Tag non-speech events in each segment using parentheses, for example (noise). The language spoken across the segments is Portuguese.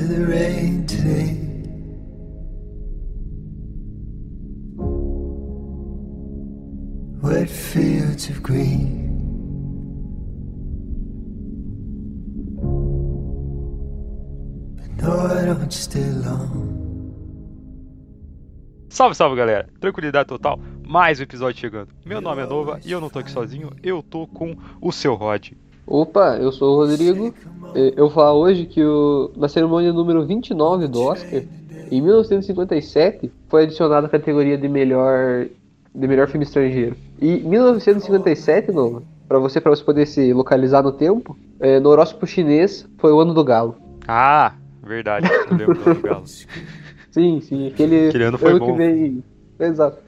into the rain today. Wet fields of green. But no, I don't stay long. Salve, salve galera! Tranquilidade total, mais um episódio chegando. Meu nome é Nova e eu não tô aqui sozinho, eu tô com o seu Rod. Opa, eu sou o Rodrigo. Eu vou falar hoje que o, na cerimônia número 29 do Oscar, em 1957, foi adicionada a categoria de melhor, de melhor filme estrangeiro. E 1957, Nova, para você, pra você poder se localizar no tempo, eh, no horóscopo chinês foi o ano do galo. Ah, verdade, eu lembro do Galo. (laughs) Sim, sim, aquele, Aquele ano foi que bom. vem. Exato.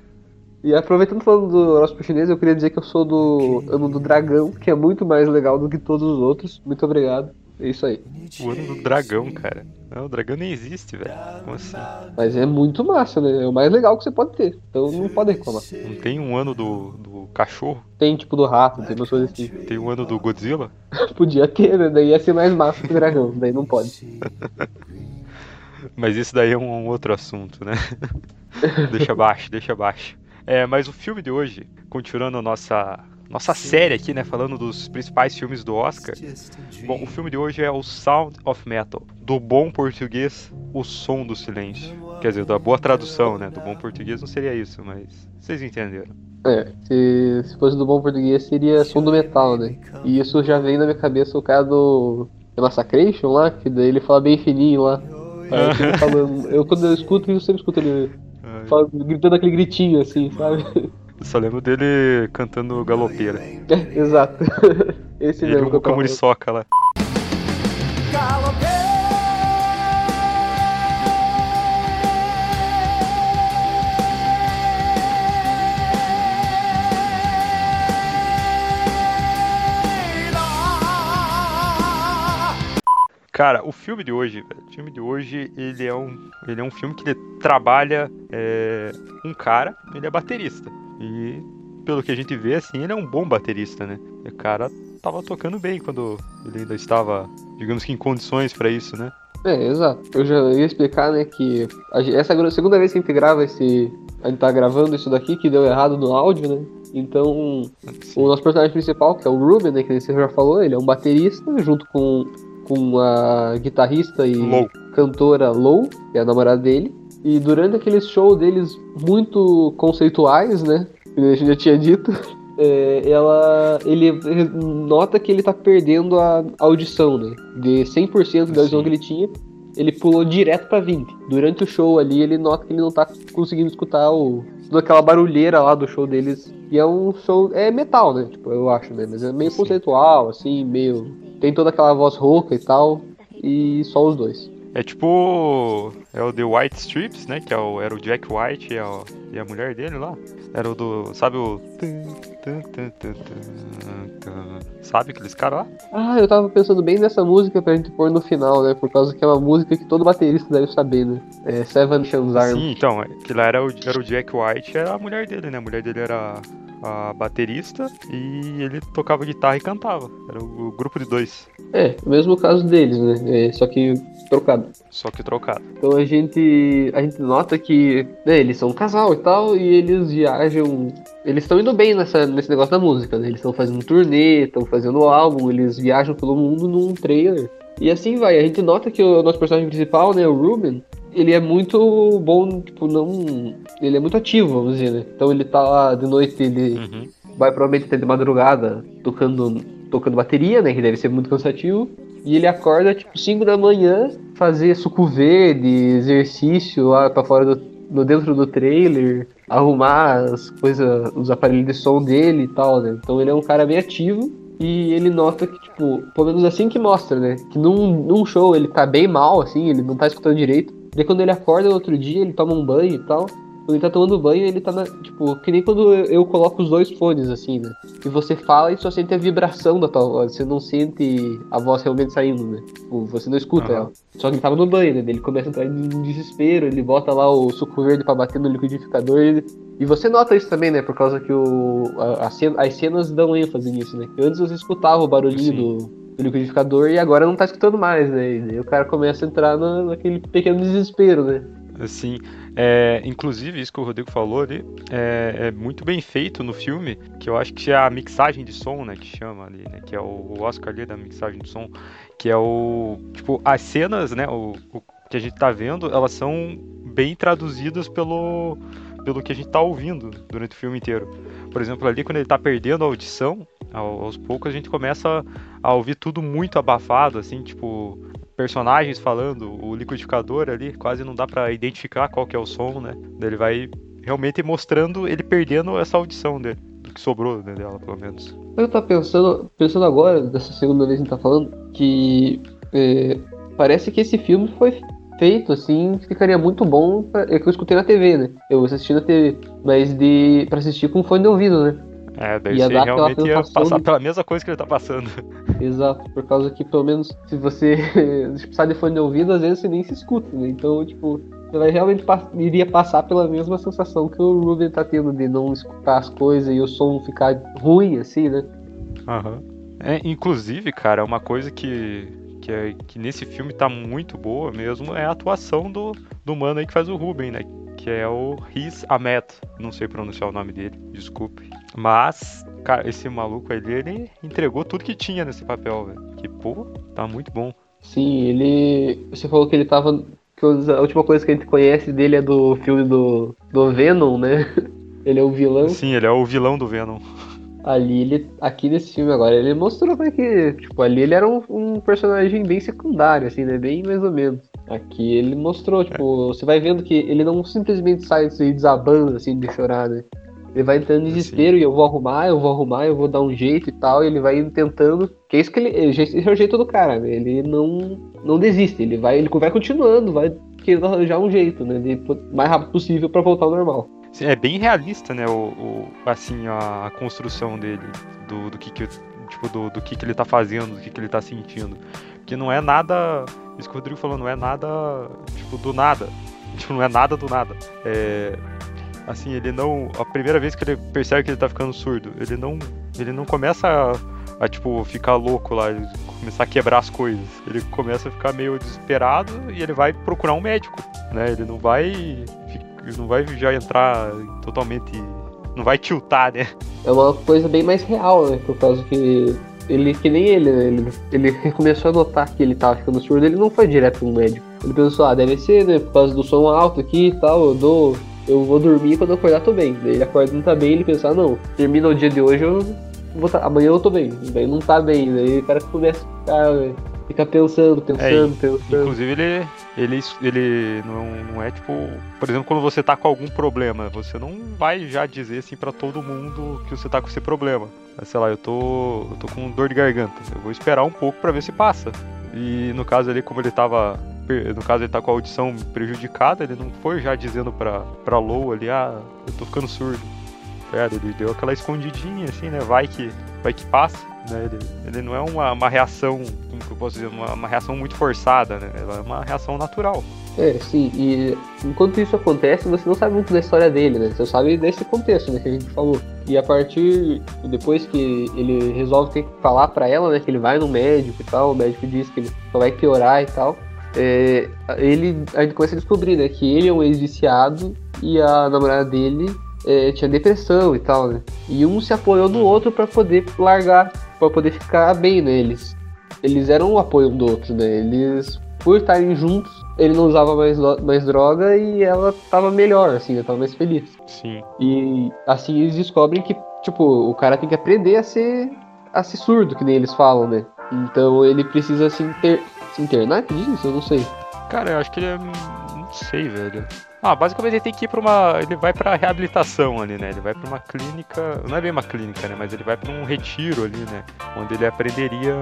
E aproveitando falando do horóscopo chinês, eu queria dizer que eu sou do ano do dragão, que é muito mais legal do que todos os outros. Muito obrigado. É isso aí. O ano do dragão, cara. Não, o dragão nem existe, velho. Como assim? Mas é muito massa, né? É o mais legal que você pode ter. Então não pode reclamar. Não tem um ano do, do cachorro? Tem tipo do rato, tem umas coisas assim. Tem um ano do Godzilla? (laughs) Podia ter, né? Daí ia ser mais massa que o dragão. Daí não pode. (laughs) Mas isso daí é um, um outro assunto, né? (laughs) deixa abaixo, deixa abaixo. É, mas o filme de hoje, continuando a nossa, nossa série aqui, né? Falando dos principais filmes do Oscar. Bom, o filme de hoje é o Sound of Metal. Do bom português, o som do silêncio. Quer dizer, da boa tradução, né? Do bom português não seria isso, mas vocês entenderam. É, se, se fosse do bom português seria som do metal, né? E isso já vem na minha cabeça o cara do The Massacration lá, que daí ele fala bem fininho lá. Aí ele falando- eu quando eu escuto, eu sempre escuto ele Ai, fala- gritando aquele gritinho assim, sabe? Eu só lembro dele cantando galopeira. É, (laughs) exato. (laughs) Esse Ele e mesmo o eu tava falando. Camuriçoca lá. Cara, o filme de hoje, velho, o filme de hoje, ele é um, ele é um filme que trabalha é, um cara, ele é baterista. E pelo que a gente vê, assim, ele é um bom baterista, né? O cara tava tocando bem quando ele ainda estava, digamos que em condições pra isso, né? É, exato. Eu já ia explicar, né, que essa é a segunda vez que a gente grava esse. A gente tá gravando isso daqui que deu errado no áudio, né? Então, o nosso personagem principal, que é o Ruben, né, que você já falou, ele é um baterista, junto com, com a guitarrista e Low. cantora Low, que é a namorada dele. E durante aqueles shows deles muito conceituais, né? Que a gente já tinha dito, (laughs) é, ela, ele nota que ele tá perdendo a audição, né? De 100% da audição Sim. que ele tinha, ele pulou direto pra 20. Durante o show ali, ele nota que ele não tá conseguindo escutar o, toda aquela barulheira lá do show deles. E é um show. É metal, né? Tipo, eu acho, né? Mas é meio Sim. conceitual, assim, meio. Tem toda aquela voz rouca e tal. E só os dois. É tipo. É o The White Strips, né? Que é o, era o Jack White e a, e a mulher dele lá. Era o do. Sabe o. Sabe aqueles caras lá? Ah, eu tava pensando bem nessa música pra gente pôr no final, né? Por causa que é uma música que todo baterista deve saber, né? É Seven Chans Arm. Sim, então. Aquilo lá era o, era o Jack White era a mulher dele, né? A mulher dele era a baterista e ele tocava guitarra e cantava. Era o, o grupo de dois. É, o mesmo caso deles, né? É, só que trocado. Só que trocado. Então a gente a gente nota que né, eles são um casal e tal, e eles viajam. Eles estão indo bem nessa, nesse negócio da música, né? Eles estão fazendo turnê, estão fazendo álbum, eles viajam pelo mundo num trailer. E assim vai. A gente nota que o nosso personagem principal, né, o Ruben, ele é muito bom, tipo, não. Ele é muito ativo, vamos dizer, né? Então ele tá lá de noite, ele Uhum. vai provavelmente até de madrugada tocando, tocando bateria, né? Que deve ser muito cansativo. E ele acorda tipo 5 da manhã, fazer suco verde, exercício lá pra fora do, no dentro do trailer, arrumar as coisas, os aparelhos de som dele e tal, né? Então ele é um cara bem ativo. E ele nota que, tipo, pelo menos assim que mostra, né? Que num, num show ele tá bem mal, assim, ele não tá escutando direito. Daí quando ele acorda no outro dia, ele toma um banho e tal. Quando ele tá tomando banho, ele tá na. Tipo, que nem quando eu, coloco os dois fones, assim, né? E você fala e só sente a vibração da tua voz. Você não sente a voz realmente saindo, né? Tipo, você não escuta Aham. ela. Só que ele tava no banho, né? Ele começa a entrar em desespero, ele bota lá o suco verde pra bater no liquidificador. ele- E você nota isso também, né? Por causa que o, a- a as cenas dão ênfase nisso, né? Que antes você escutava o barulhinho Sim. do, do liquidificador e agora não tá escutando mais, né? E o cara começa a entrar na, naquele pequeno desespero, né? Assim, é, inclusive, isso que o Rodrigo falou ali é, é, muito bem feito no filme, que eu acho que é a mixagem de som, né, que chama ali, né, que é o, o Oscar ali da mixagem de som, que é o, tipo, as cenas, né, o, o que a gente tá vendo, elas são bem traduzidas pelo, pelo que a gente tá ouvindo durante o filme inteiro. Por exemplo, ali quando ele tá perdendo a audição, aos poucos a gente começa a ouvir tudo muito abafado, assim, tipo, personagens falando, o liquidificador ali, quase não dá para identificar qual que é o som, né? Ele vai realmente mostrando ele perdendo essa audição dele, do que sobrou né, dela, pelo menos. Eu tô pensando, pensando agora, dessa segunda vez que a gente tá falando, que é, parece que esse filme foi feito, assim, ficaria muito bom. Pra, é que eu escutei na TV, né? Eu assisti na TV, mas de para assistir com fone de ouvido, né? É, daí ia você realmente ia passar de... pela mesma coisa que ele tá passando. (laughs) Exato, por causa que pelo menos se você (laughs) precisar de fone de ouvido, às vezes você nem se escuta, né? Então, tipo, você vai realmente iria passar pela mesma sensação que o Ruben tá tendo de não escutar as coisas e o som ficar ruim, assim, né? Uhum. É, inclusive, cara, uma coisa que, que, é, que nesse filme tá muito boa mesmo é a atuação do, do mano aí que faz o Ruben, né? Que é o Riz Ahmed. Não sei pronunciar o nome dele, desculpe. Mas, cara, esse maluco ali, ele entregou tudo que tinha nesse papel, velho. Que, pô, tá muito bom. Sim, ele. Você falou que ele tava. Que a última coisa que a gente conhece dele é do filme do, do Venom, né? (laughs) Ele é o vilão. Sim, ele é o vilão do Venom. Ali, ele, aqui nesse filme agora, ele mostrou como é que, tipo, ali ele era um, um, personagem bem secundário, assim, né? Bem mais ou menos. Aqui ele mostrou, tipo, é. você vai vendo que ele não simplesmente sai assim, desabando, assim, de chorar, né? Ele vai entrando em desespero e eu vou arrumar, eu vou arrumar, eu vou dar um jeito e tal. E ele vai tentando. Que é isso que ele. Esse é o jeito do cara, né? Ele não, não desiste, ele vai, ele vai continuando, vai querendo arranjar um jeito, né? De, mais rápido possível para voltar ao normal. Sim, é bem realista, né? O, o, assim, a, a construção dele, do, do que, que tipo, do, do que, que ele tá fazendo, do que, que ele tá sentindo. Que não é nada. Isso que o Rodrigo falou, não é nada, tipo, do nada. Tipo, não é nada do nada. É, assim, ele não. A primeira vez que ele percebe que ele tá ficando surdo, ele não. Ele não começa a, a tipo, ficar louco lá, começar a quebrar as coisas. Ele começa a ficar meio desesperado e ele vai procurar um médico, né? Ele não vai. Não vai já entrar totalmente. Não vai tiltar, né? É uma coisa bem mais real, né? Por causa que ele, que nem ele, né? Ele, ele (laughs) começou a notar que ele tava ficando surdo, ele não foi direto no médico. Ele pensou, ah, deve ser, né? Por causa do som alto aqui e tal, eu dou eu vou dormir quando eu acordar tô bem. Daí ele acorda não tá bem, ele pensa, ah, não, termina o dia de hoje, eu vou tá, amanhã eu tô bem. Daí não tá bem, daí o cara começa a ficar, fica pensando, pensando, é, pensando. Inclusive ele, ele, ele não, não é tipo, por exemplo, quando você tá com algum problema, você não vai já dizer assim para todo mundo que você tá com esse problema. Sei lá, eu tô, eu tô com dor de garganta. Eu vou esperar um pouco para ver se passa. E no caso ali, como ele tava no caso ele tá com a audição prejudicada, ele não foi já dizendo pra, pra Lou ali, ah, eu tô ficando surdo. É, ele deu aquela escondidinha assim, né? Vai que, vai que passa. Né? Ele, ele não é uma, uma reação, como que eu posso dizer, uma, uma reação muito forçada, né? Ela é uma reação natural. É, sim, e enquanto isso acontece, você não sabe muito da história dele, né? Você sabe desse contexto, né, que a gente falou. E a partir, depois que ele resolve ter que falar para ela, né, que ele vai no médico e tal, o médico diz que ele só vai piorar e tal, é, ele, a gente começa a descobrir, né, que ele é um ex-viciado e a namorada dele é, tinha depressão e tal, né? E um se apoiou no outro para poder largar, para poder ficar bem, né? Eles, eles eram um apoio um do outro, né? Eles, por estarem juntos, ele não usava mais, mais droga e ela tava melhor, assim, ela tava mais feliz. Sim. E assim eles descobrem que, tipo, o cara tem que aprender a ser, a ser surdo, que nem eles falam, né? Então ele precisa se, inter, se internar, que diz? Eu não sei. Cara, eu acho que ele é. Não sei, velho. Ah, basicamente ele tem que ir pra uma. Ele vai pra reabilitação ali, né? Ele vai pra uma clínica. Não é bem uma clínica, né? Mas ele vai pra um retiro ali, né? Onde ele aprenderia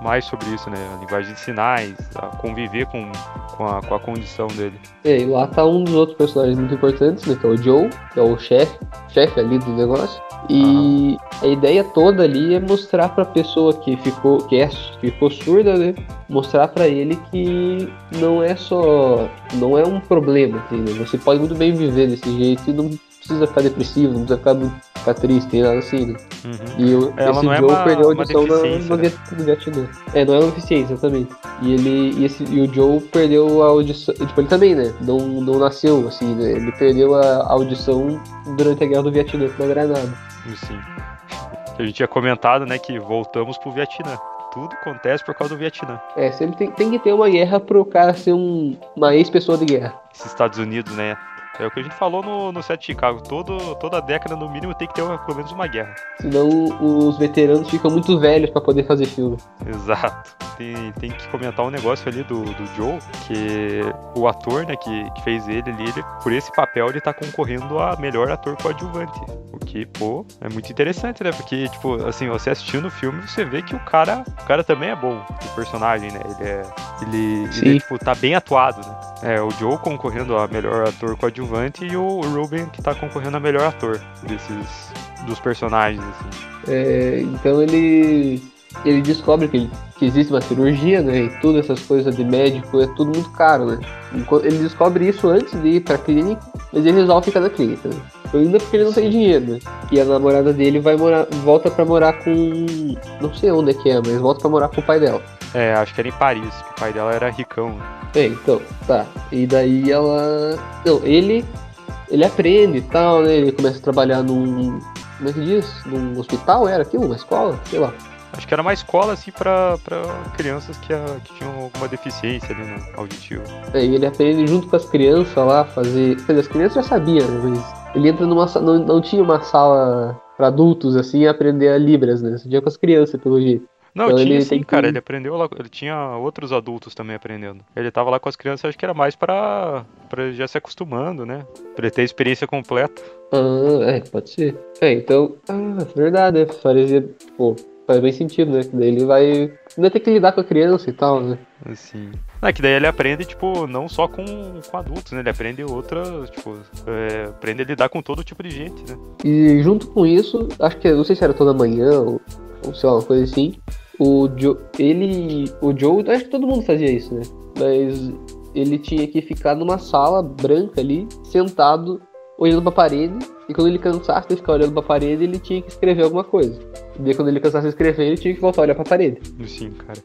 mais sobre isso, né? A linguagem de sinais, a conviver com, com, a, com a condição dele. É, e lá tá um dos outros personagens muito importantes, né? Que é o Joe, que é o chefe, chefe ali do negócio. E a ideia toda ali é mostrar para a pessoa que ficou, que é, ficou surda, né? Mostrar para ele que não é só, não é um problema, entendeu? Você pode muito bem viver desse jeito e não precisa ficar depressivo, não precisa ficar, ficar triste, nem nada assim, né? Uhum. E o, Ela esse não é Joe uma- perdeu a audição na, no, né? Vietnã. É, não é uma deficiência também. E ele. E, esse, e o Joe perdeu a audição. Tipo, ele também, né? Não, não nasceu, assim, né? Ele perdeu a audição durante a guerra do Vietnã na Granada. Sim. A gente tinha comentado, né, que voltamos pro Vietnã. Tudo acontece por causa do Vietnã. É, sempre tem, tem que ter uma guerra pro cara ser um, uma ex-pessoa de guerra. Esses Estados Unidos, né? É o que a gente falou no, no set de Chicago. Todo, toda década, no mínimo, tem que ter uma- pelo menos uma guerra. Senão os veteranos ficam muito velhos pra poder fazer filme. Exato. Tem, tem que comentar um negócio ali do, do Joe, que o ator, né, que, que fez ele ali, ele, por esse papel, ele tá concorrendo a melhor ator coadjuvante. O que, pô, é muito interessante, né? Porque, tipo, assim, você assistindo o filme, você vê que o cara, o cara também é bom, o personagem, né? Ele é. Ele, ele tipo, tá bem atuado, né? É, o Joe concorrendo a melhor ator coadjuvante e o Ruben que tá concorrendo a melhor ator desses. dos personagens, assim. É, então ele ele descobre que, ele- que existe uma cirurgia, né? E todas essas coisas de médico é tudo muito caro, né? Ele descobre isso antes de ir pra clínica, mas ele resolve ficar na clínica, né? Ainda porque ele não tem dinheiro, né? E a namorada dele vai morar, volta pra morar com. Não sei onde é que é, mas volta pra morar com o pai dela. É, acho que era em Paris, que o pai dela era ricão. né? É, então, tá. E daí ela. Não, ele. Ele aprende e tal, né? Ele começa a trabalhar num. Como é que diz? Num hospital, era aquilo? Uma escola? Sei lá. Acho que era uma escola, assim, pra, pra crianças que, a- que tinham alguma deficiência ali no auditivo. É, e ele aprende junto com as crianças lá fazer. Quer dizer, as crianças já sabiam, né? Mas ele entra numa não, não tinha uma sala pra adultos assim aprender a Libras, né? Você tinha com as crianças, pelo jeito. Não, Então tinha ele sim, tem que- cara. Ele aprendeu lá. Ele tinha outros adultos também aprendendo. Ele tava lá com as crianças, acho que era mais pra, pra já se acostumando, né? Pra ele ter a experiência completa. Ah, é, pode ser. É, então. Ah, verdade, né? Parecia. Pô, faz bem sentido, né? Que daí ele vai. Ainda ter que lidar com a criança e tal, né? Assim. É que daí ele aprende, tipo, não só com, com adultos, né? Ele aprende outras, tipo, é, aprende a lidar com todo tipo de gente, né? E junto com isso, acho que não sei se era toda manhã ou, ou sei lá, uma coisa assim. O Joe, ele, o Joe, acho que todo mundo fazia isso, né? Mas ele tinha que ficar numa sala branca ali, sentado, olhando pra parede. E quando ele cansasse de ficar olhando pra parede, ele tinha que escrever alguma coisa. E quando ele cansasse de escrever, ele tinha que voltar a olhar pra parede. Sim, cara.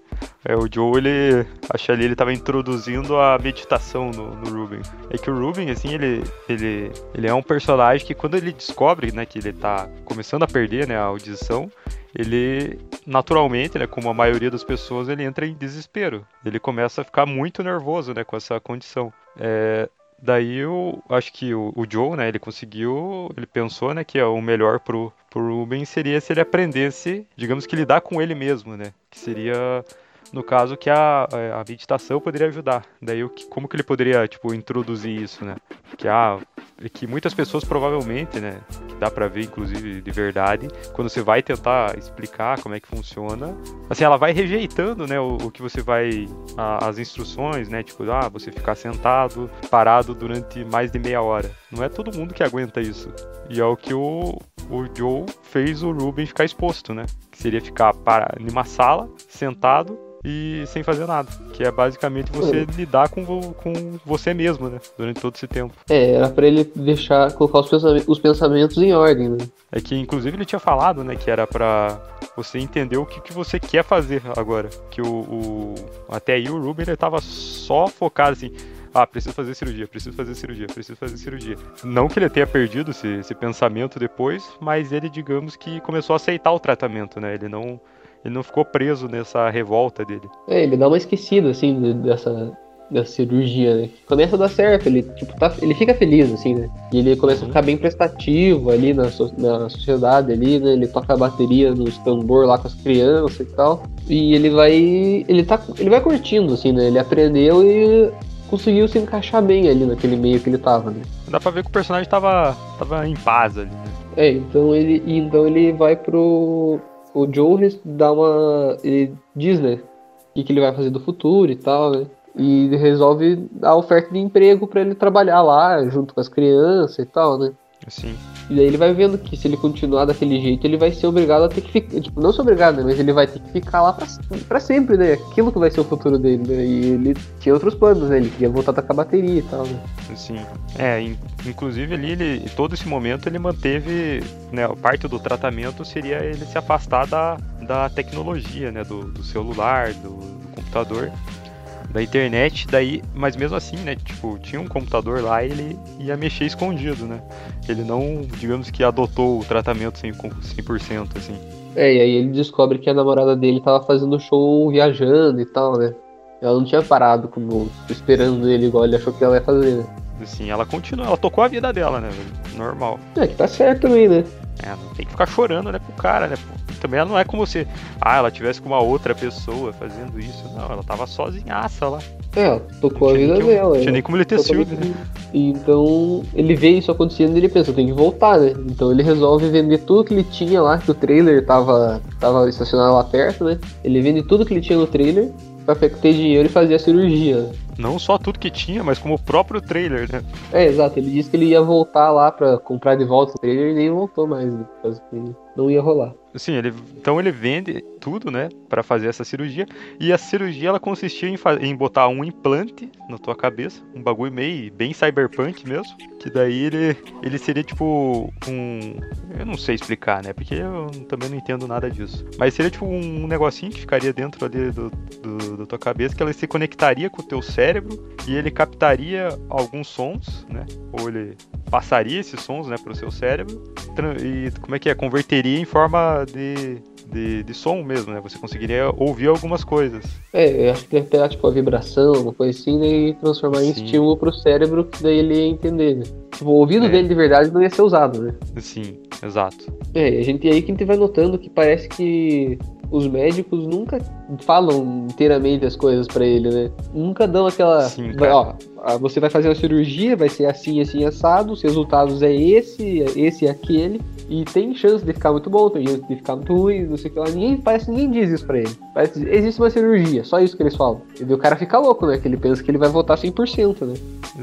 É, o Joe, ele. Acho ali ele tava introduzindo a meditação no, no Ruben. É que o Ruben, assim, ele, ele, ele é um personagem que quando ele descobre, né, que ele tá começando a perder, né, a audição, ele naturalmente, né, como a maioria das pessoas, ele entra em desespero. Ele começa a ficar muito nervoso, né, com essa condição. É, daí eu acho que o, o Joe, né, ele conseguiu, ele pensou, né, que o melhor pro, pro Ruben seria se ele aprendesse, digamos que lidar com ele mesmo, né, que seria no caso que a, a meditação poderia ajudar. Daí o que, como que ele poderia, tipo, introduzir isso, né? Que ah, que muitas pessoas provavelmente, né, dá pra ver inclusive de verdade, quando você vai tentar explicar como é que funciona, assim, ela vai rejeitando, né, o, o que você vai a- as instruções, né, tipo, ah, você ficar sentado, parado durante mais de meia hora. Não é todo mundo que aguenta isso. E é o que o, o Joe fez o Ruben ficar exposto, né? Que seria ficar para, numa sala, sentado e sem fazer nada. Que é basicamente você lidar com, vo- com você mesmo, né? Durante todo esse tempo. É, era pra ele deixar, colocar os pensamentos, os pensamentos em ordem, né? É que inclusive ele tinha falado, né, que era pra você entender o que, que você quer fazer agora. Que o, o- até aí o Ruben ele tava só focado assim, ah, preciso fazer cirurgia, preciso fazer cirurgia, preciso fazer cirurgia. Não que ele tenha perdido esse, esse pensamento depois, mas ele, digamos que começou a aceitar o tratamento, né? Ele não ele não ficou preso nessa revolta dele. É, ele dá uma esquecida, assim, de- dessa, dessa cirurgia, né? Começa a dar certo, ele, tipo, tá, ele fica feliz, assim, né? E ele começa a ficar bem prestativo ali na, so- na sociedade ali, né? Ele toca a bateria nos tambor lá com as crianças e tal. E ele vai. Ele tá. Ele vai curtindo, assim, né? Ele aprendeu e conseguiu se encaixar bem ali naquele meio que ele tava, né? Dá pra ver que o personagem tava, tava em paz ali, né? É, então ele, então ele vai pro. O Joe dá uma. Ele diz, né? O que, que ele vai fazer do futuro e tal, né? E resolve dar oferta de emprego pra ele trabalhar lá junto com as crianças e tal, né? Assim. E daí ele vai vendo que se ele continuar daquele jeito, ele vai ser obrigado a ter que ficar. Tipo, não ser obrigado, né? Mas ele vai ter que ficar lá pra, pra sempre, né? Aquilo que vai ser o futuro dele, né? E ele tinha outros planos, né? Ele queria voltar a tocar bateria e tal, né? Sim. É, in- inclusive ali, ele, todo esse momento ele manteve, né, parte do tratamento seria ele se afastar da, da tecnologia, né, do, do celular, do, do computador, da internet, daí, mas mesmo assim, né, tipo, tinha um computador lá e ele ia mexer escondido, né, ele não, digamos que adotou o tratamento 100%, 100% assim. É, e aí ele descobre que a namorada dele tava fazendo show viajando e tal, né? Ela não tinha parado como esperando ele igual ele achou que ela ia fazer, né? Assim, ela continua, ela tocou a vida dela, né, normal. É, que tá certo também, né? É, não tem que ficar chorando, né, pro cara, né? pô. Também ela não é como se, ah, ela tivesse com uma outra pessoa fazendo isso. Não, ela tava sozinhaça lá. É, tocou a vida dela. Não tinha né? nem como ele ter Totalmente. né? Então ele vê isso acontecendo e ele pensa, tenho que voltar, né? Então ele resolve vender tudo que ele tinha lá, que o trailer tava, tava estacionado lá perto, né? Ele vende tudo que ele tinha no trailer pra ter dinheiro e fazer a cirurgia. Não só tudo que tinha, mas como o próprio trailer, né? É, exato, ele disse que ele ia voltar lá pra comprar de volta o trailer e nem voltou mais, né? Não ia rolar. Assim, ele, então ele vende tudo, né, Pra fazer essa cirurgia. E a cirurgia ela consistia em, em botar um implante na tua cabeça, um bagulho meio bem cyberpunk mesmo, que daí ele ele seria tipo um, eu não sei explicar, né, porque eu também não entendo nada disso. Mas seria tipo um negocinho que ficaria dentro ali do, do, da tua cabeça, que ela se conectaria com o teu cérebro e ele captaria alguns sons, né, ou ele passaria esses sons, né, pro seu cérebro e como é que é? Converteria em forma de, de, de som mesmo, né? Você conseguiria ouvir algumas coisas. É, eu acho que deve pegar tipo a vibração, uma coisa assim, né, e transformar em Sim. estímulo pro cérebro, que daí ele ia entender, né? Tipo, o ouvido É. dele de verdade não ia ser usado, né? Sim, exato. É, e a gente aí que a gente vai notando que parece que os médicos nunca falam inteiramente as coisas pra ele, né? Nunca dão aquela. Sim, ó, você vai fazer uma cirurgia, vai ser assim, assim, assado, os resultados é esse, é esse e aquele. E tem chance de ficar muito bom, tem chance de ficar muito ruim, não sei o que lá. Ninguém, parece que ninguém diz isso pra ele. Parece existe uma cirurgia, só isso que eles falam. E o cara fica louco, né? Que ele pensa que ele vai voltar 100%, né?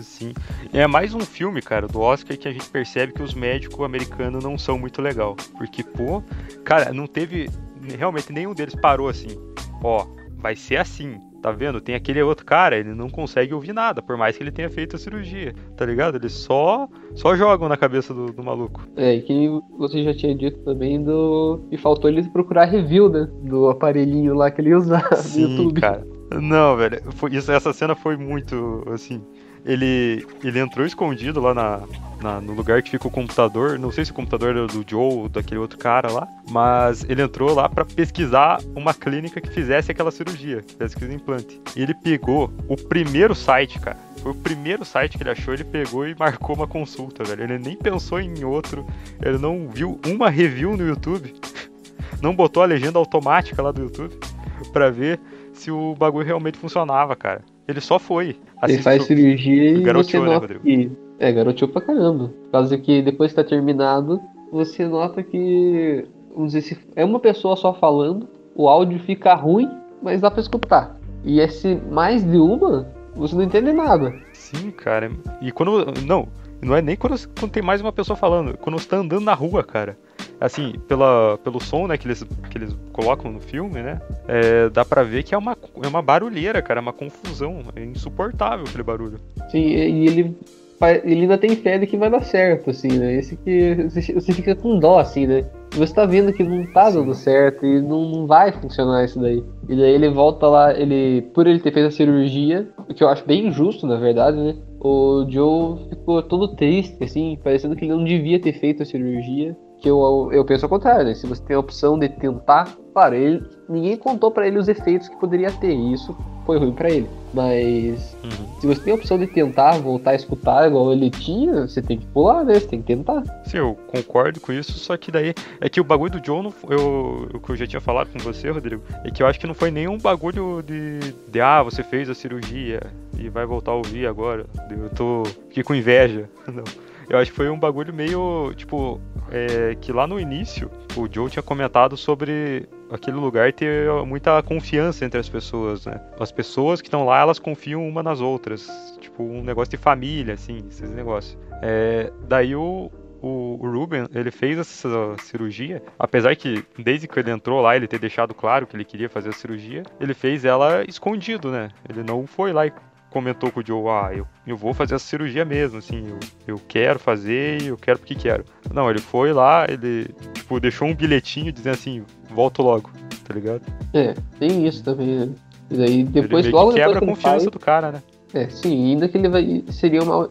Sim. É mais um filme, cara, do Oscar que a gente percebe que os médicos americanos não são muito legal. Porque, pô, cara, não teve. Realmente nenhum deles parou assim. Ó, vai ser assim. Tá vendo? Tem aquele outro cara, ele não consegue ouvir nada, por mais que ele tenha feito a cirurgia, tá ligado? Eles só só jogam na cabeça do, do maluco. É, e que você já tinha dito também do. E faltou ele procurar review, né? Do aparelhinho lá que ele usava no Sim, YouTube. cara. Não, velho. Foi, isso, essa cena foi muito, assim... Ele, ele entrou escondido lá na, na- no lugar que fica o computador. Não sei se o computador era do Joe ou daquele outro cara lá. Mas ele entrou lá pra pesquisar uma clínica que fizesse aquela cirurgia. Fizesse aquele implante. E ele pegou o primeiro site, cara. Foi o primeiro site que ele achou, ele pegou e marcou uma consulta, velho. Ele nem pensou em outro. Ele não viu uma review no YouTube. (laughs) Não botou a legenda automática lá do YouTube pra ver se o bagulho realmente funcionava, cara. Ele só foi. Ele faz cirurgia e você Garoteou, né, nota Rodrigo? que. É, garoteou pra caramba. Por causa que depois que tá terminado, você nota que. Vamos dizer, se é uma pessoa só falando, o áudio fica ruim, mas dá pra escutar. E esse mais de uma, você não entende nada. Sim, cara. E quando. Não, não é nem quando, quando tem mais uma pessoa falando. Quando você tá andando na rua, cara. Assim, pela, pelo som, né, que eles, que eles colocam no filme, né? é, dá pra ver que é uma, é uma barulheira, cara. É uma confusão. É insuportável aquele barulho. Sim, e ele, ele ainda tem fé de que vai dar certo, assim, né? Esse que você você fica com dó, assim, né? Você tá vendo que não tá dando certo e não, não vai funcionar isso daí. E daí ele volta lá, ele, por ele ter feito a cirurgia, o que eu acho bem injusto, na verdade, né? O Joe ficou todo triste, assim, parecendo que ele não devia ter feito a cirurgia. Que eu, eu penso ao contrário, né? Se você tem a opção de tentar, claro, ele, ninguém contou pra ele os efeitos que poderia ter, e isso foi ruim pra ele. Mas Uhum. se você tem a opção de tentar voltar a escutar igual ele tinha, você tem que pular, né? Você tem que tentar. Sim, eu concordo com isso, só que daí é que o bagulho do Joe, não, eu, o que eu já tinha falado com você, Rodrigo, é que eu acho que não foi nenhum bagulho de, de ah, você fez a cirurgia e vai voltar a ouvir agora. Eu tô fiquei com inveja. (laughs) Não. Eu acho que foi um bagulho meio, tipo, é, que lá no início o Joe tinha comentado sobre aquele lugar ter muita confiança entre as pessoas, né? As pessoas que estão lá, elas confiam uma nas outras. Tipo, um negócio de família, assim, esses negócios. É, daí o, o, Ruben, ele fez essa cirurgia, apesar que desde que ele entrou lá, ele ter deixado claro que ele queria fazer a cirurgia, ele fez ela escondido, né? Ele não foi lá e comentou com o Joe, ah, eu, eu vou fazer essa cirurgia mesmo, assim, eu, eu quero fazer eu quero porque quero. Não, ele foi lá, ele, tipo, deixou um bilhetinho dizendo assim, volto logo, tá ligado? É, tem isso também, né? E daí depois, ele logo quebra depois a confiança faz, do cara, né? É, sim, ainda que ele vai. Seria um mau,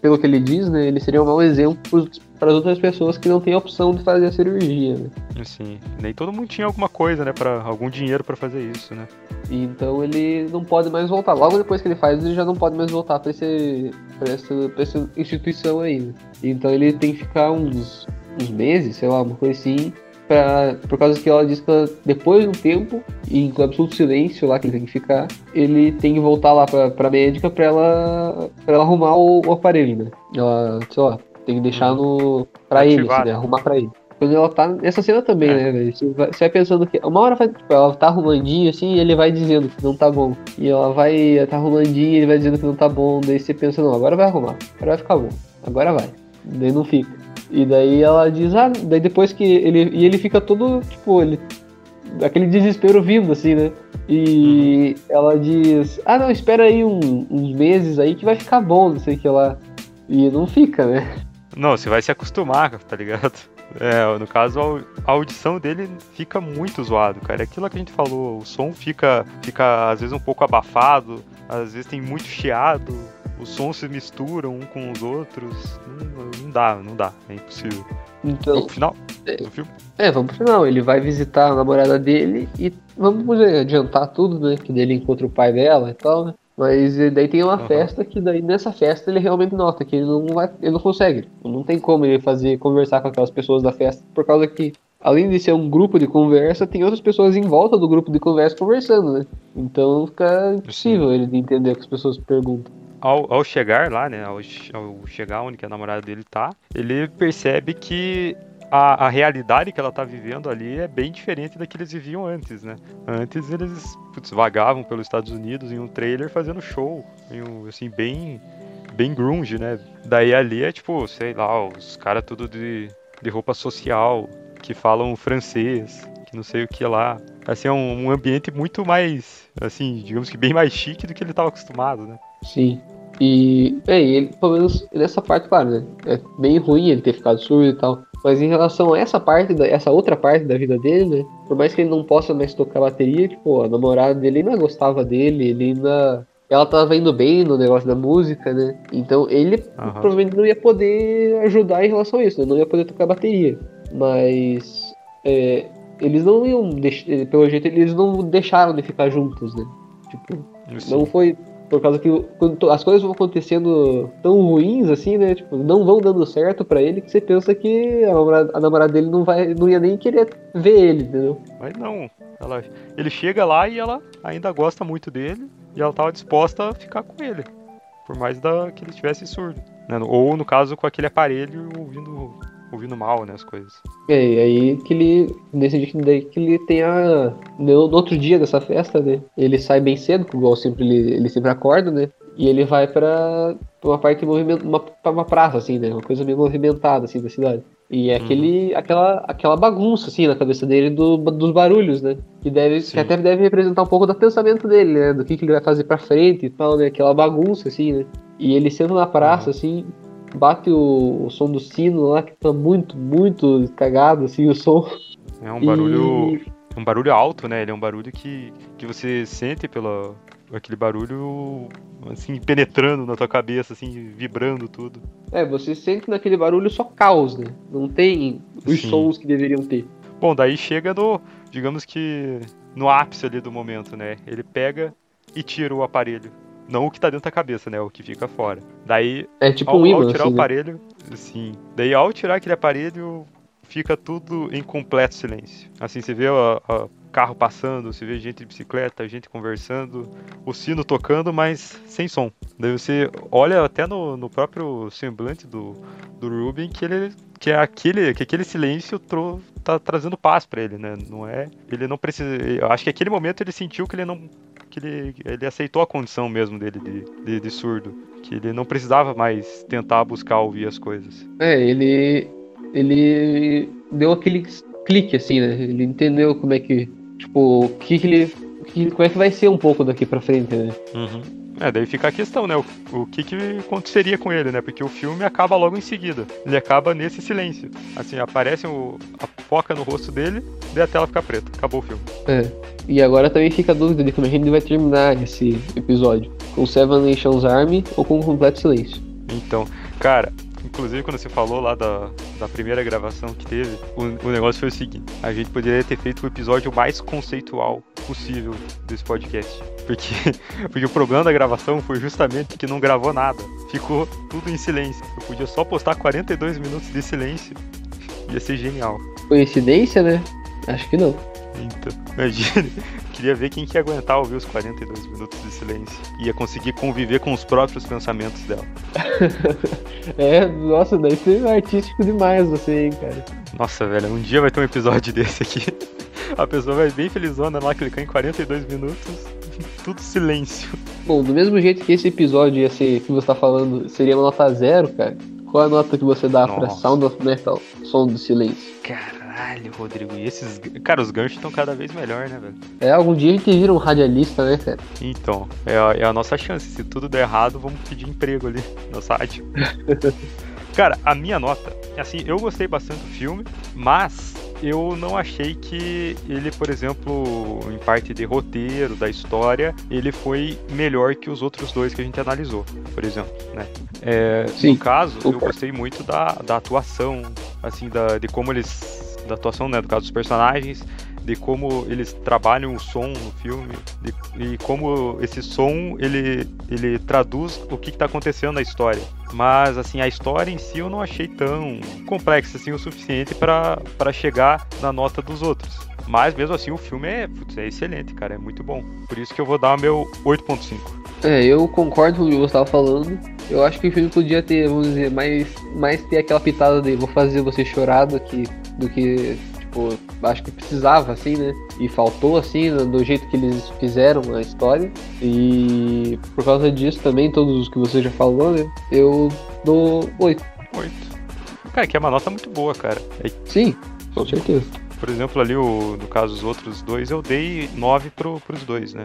pelo que ele diz, né? Ele seria um mau exemplo para as outras pessoas que não têm a opção de fazer a cirurgia, né? Sim, nem todo mundo tinha alguma coisa, né? Para algum dinheiro para fazer isso, né? Então ele não pode mais voltar. Logo depois que ele faz, ele já não pode mais voltar para esse, pra essa, pra essa instituição aí. Né? Então ele tem que ficar uns, uns meses, sei lá, uma coisa assim, pra, por causa que ela diz que ela, depois de um tempo, e em absoluto silêncio lá que ele tem que ficar, ele tem que voltar lá pra, pra médica pra ela, pra ela arrumar o, o aparelho, né? Ela, sei lá, tem que deixar no. pra ele, assim, né? Arrumar pra ele. Quando ela tá nessa cena também, É. né, velho? Você vai, você vai pensando que. Uma hora vai, tipo, ela tá arrumandinho assim e ele vai dizendo que não tá bom. E ela vai, tá arrumandinho e ele vai dizendo que não tá bom. Daí você pensa, não, agora vai arrumar. Agora vai ficar bom. Agora vai. Daí não fica. E daí ela diz, ah, daí depois que ele. E ele fica todo, tipo, ele. Aquele desespero vindo, assim, né? E ela diz, ah não, espera aí um- uns meses aí que vai ficar bom, não sei o que lá. E não fica, né? Não, você vai se acostumar, tá ligado? É, no caso, a audição dele fica muito zoado, cara. É aquilo que a gente falou, o som fica, fica às vezes um pouco abafado, às vezes tem muito chiado, os sons se misturam um com os outros. Não, não dá, não dá, é impossível. Então, No final do filme? É, vamos pro final. Ele vai visitar a namorada dele e vamos adiantar tudo, né? Que daí ele encontra o pai dela e tal, né? Mas eh, daí tem uma Aham. festa que daí nessa festa ele realmente nota que ele não vai, ele não consegue. Não tem como ele fazer conversar com aquelas pessoas da festa, por causa que além de ser um grupo de conversa, tem outras pessoas em volta do grupo de conversa conversando, né? Então fica impossível ele de entender o que as pessoas perguntam. Ao, ao chegar lá, né? Ao, ao chegar onde a namorada dele tá, ele percebe que a, a realidade que ela tá vivendo ali é bem diferente da que eles viviam antes, né? Antes eles putz, vagavam pelos Estados Unidos em um trailer fazendo show, um, assim, bem, bem grunge, né? Daí ali é tipo, sei lá, os caras tudo de, de roupa social, que falam francês, que não sei o que lá. Assim, é um, um ambiente muito mais, assim, digamos que bem mais chique do que ele tava acostumado, né? Sim. E, e ele, pelo menos nessa parte, claro, né? É bem ruim ele ter ficado surdo e tal. Mas em relação a essa parte, da, essa outra parte da vida dele, né? Por mais que ele não possa mais tocar bateria, tipo, a namorada dele ainda gostava dele, ele ainda. Ela tava indo bem no negócio da música, né? Então ele Aham. provavelmente não ia poder ajudar em relação a isso, né? Não ia poder tocar bateria. Mas. é, eles não iam. deix- Pelo jeito, eles não deixaram de ficar juntos, né? Tipo, não foi por causa que as coisas vão acontecendo tão ruins assim, né? Tipo, não vão dando certo pra ele que você pensa que a namorada, a namorada dele não vai, não ia nem querer ver ele, entendeu? Mas não. Ela, ele chega lá e ela ainda gosta muito dele e ela tava disposta a ficar com ele. Por mais da, que ele estivesse surdo. né? Ou no caso com aquele aparelho ouvindo, ouvindo mal, né? As coisas. E aí, aí que ele decide que daí que ele tem a no, no outro dia dessa festa, né? Ele sai bem cedo, igual sempre ele, ele sempre acorda, né? E ele vai pra, pra uma parte movimento, uma, pra uma praça assim, né? Uma coisa meio movimentada assim da cidade. E é Uhum. aquele, aquela, aquela bagunça, assim, na cabeça dele do, dos barulhos, né? Que, deve, Sim. que até deve representar um pouco do pensamento dele, né? Do que, que ele vai fazer pra frente e tal, né? Aquela bagunça, assim, né? E ele senta na praça, Uhum. assim, bate o, o som do sino lá, que tá muito, muito cagado, assim, o som. É um E- barulho. Um barulho alto, né? Ele é um barulho que, que você sente pelo aquele barulho assim penetrando na tua cabeça, assim, vibrando tudo. É, você sente naquele barulho só caos, né? Não tem os Sim. sons que deveriam ter. Bom, daí chega no, digamos que no ápice ali do momento, né? Ele pega e tira o aparelho. Não o que tá dentro da cabeça, né? O que fica fora. Daí, É tipo ao, um imã, ao tirar assim, o né? aparelho, sim. Daí, ao tirar aquele aparelho, fica tudo em completo silêncio. Assim, você vê a, a- carro passando, você vê gente de bicicleta, gente conversando, o sino tocando, mas sem som. Daí você olha até no, no próprio semblante do, do Ruben que ele que é aquele que aquele silêncio tro, tá trazendo paz para ele, né? Não é, ele não precisa, eu acho que aquele momento ele sentiu que ele não que ele, ele aceitou a condição mesmo dele de, de, de surdo, que ele não precisava mais tentar buscar ouvir as coisas. É, ele ele deu aquele clique assim, né? Ele entendeu como é que, tipo, o que, que ele que, como é que vai ser um pouco daqui pra frente, né? Uhum. É, daí fica a questão, né? O, o que, que aconteceria com ele, né? Porque o filme acaba logo em seguida. Ele acaba nesse silêncio. Assim, aparece o, a foca no rosto dele, daí a tela fica preta. Acabou o filme. É. E agora também fica a dúvida de como a gente vai terminar esse episódio. Com Seven Nations Army ou com um completo silêncio. Então, cara, Inclusive, quando você falou lá da, da primeira gravação que teve, o, o negócio foi o seguinte: a gente poderia ter feito o episódio mais conceitual possível desse podcast. Porque, (laughs) porque o problema da gravação foi justamente que não gravou nada. Ficou tudo em silêncio. Eu podia só postar 42 minutos de silêncio. Ia ser genial. Coincidência, né? Acho que não. Então, (laughs) imagine. Queria ver quem que ia aguentar ouvir os 42 minutos de silêncio. Ia conseguir conviver com os próprios pensamentos dela. (laughs) é, nossa, daí foi artístico demais você, hein, cara. Nossa, velho, um dia vai ter um episódio (laughs) desse aqui. A pessoa vai bem felizona lá, clicar em 42 minutos, tudo silêncio. Bom, do mesmo jeito que esse episódio ia ser, que você tá falando, seria uma nota zero, cara. Qual a nota que você dá Nossa. pra Sound of Metal, som do silêncio? Caralho, Rodrigo, e esses. Cara, os ganchos estão cada vez melhor, né, velho? É, algum dia a gente vira um radialista, né, cara? Então, é a, é a nossa chance. Se tudo der errado, vamos pedir emprego ali (laughs) no site. (laughs) cara, a minha nota, assim, eu gostei bastante do filme, mas eu não achei que ele, por exemplo, em parte de roteiro, da história, ele foi melhor que os outros dois que a gente analisou, por exemplo, né? É, no caso, eu gostei muito da, da atuação, assim, da, de como eles... da atuação, né, do caso dos personagens, de como eles trabalham o som no filme de, e como esse som ele, ele traduz o que está acontecendo na história. Mas assim, a história em si eu não achei tão complexa assim o suficiente para chegar na nota dos outros. Mas mesmo assim o filme é, putz, é excelente, cara, é muito bom. Por isso que eu vou dar meu 8.5. É, eu concordo com o que você estava falando. Eu acho que o filme podia ter, vamos dizer, mais, mais ter aquela pitada de vou fazer você chorar do que, do que tipo, acho que precisava, assim, né? E faltou, assim, do jeito que eles fizeram a história. E por causa disso também, todos os que você já falou, né? Eu dou 8. 8. Cara, que é uma nota muito boa, cara. É... Sim, com certeza. Por exemplo, ali, o, no caso dos outros dois, eu dei 9 pro, pros dois, né?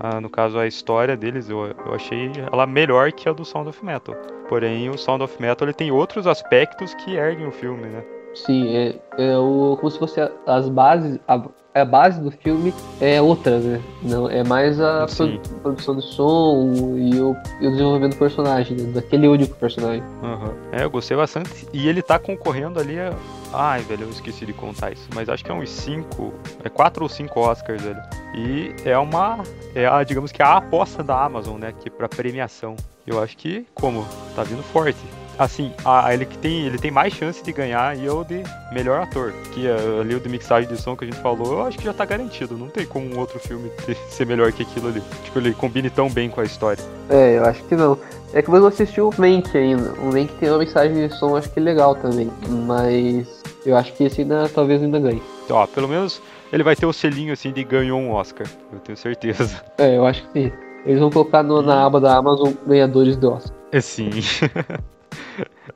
Ah, no caso, a história deles, eu, eu achei ela melhor que a do Sound of Metal. Porém, o Sound of Metal ele tem outros aspectos que erguem o filme, né? Sim, é, é o, como se fosse as bases, a, a base do filme é outra, né? Não, é mais a pro, produção de som e o, e o desenvolvimento do personagem, né? daquele único personagem. Uhum. É, eu gostei bastante. E ele tá concorrendo ali a. Ai, velho, eu esqueci de contar isso. Mas acho que é uns 5. É 4 ou 5 Oscars, velho. E é uma. É a, digamos que a aposta da Amazon, né? Que pra premiação. Eu acho que, como? Tá vindo forte assim, a, ele que tem, ele tem mais chance de ganhar e eu de melhor ator. Que uh, ali o de mixagem de som que a gente falou, eu acho que já tá garantido. Não tem como um outro filme (laughs) ter, ser melhor que aquilo ali. Tipo, ele combine tão bem com a história. É, eu acho que não. É que você não assistiu o Mank ainda. O Mank tem uma mensagem de som, acho que legal também. Mas eu acho que esse ainda talvez ainda ganhe. Então, ó, pelo menos ele vai ter o selinho assim de ganhou um Oscar. Eu tenho certeza. (laughs) É, eu acho que sim. Eles vão colocar no, na aba da Amazon ganhadores do Oscar. É sim. (laughs)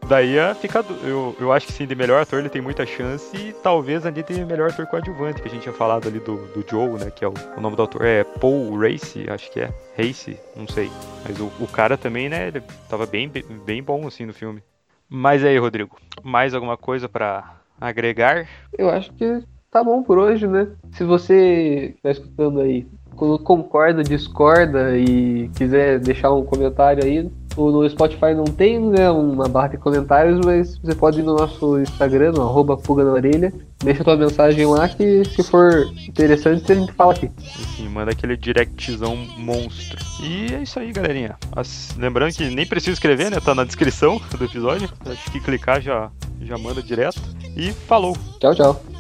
Daí fica. Eu, eu acho que sim, de melhor ator ele tem muita chance. E talvez ali de melhor ator coadjuvante, que a gente tinha falado ali do, do Joe, né? Que é o, o nome do autor. É Paul Race, acho que é. Race, não sei. Mas o, o cara também, né? Ele tava bem, bem bom assim no filme. Mas aí, Rodrigo, mais alguma coisa para agregar? Eu acho que tá bom por hoje, né? Se você tá escutando aí, concorda, discorda e quiser deixar um comentário aí, no Spotify não tem né, uma barra de comentários, mas você pode ir no nosso Instagram, no arroba Fuga na Orelha, deixa tua mensagem lá que se for interessante a gente fala aqui. Sim, manda aquele directzão monstro. E é isso aí, galerinha. As... Lembrando que nem precisa escrever, né? Tá na descrição do episódio. Acho que clicar já, já manda direto. E falou. Tchau, tchau.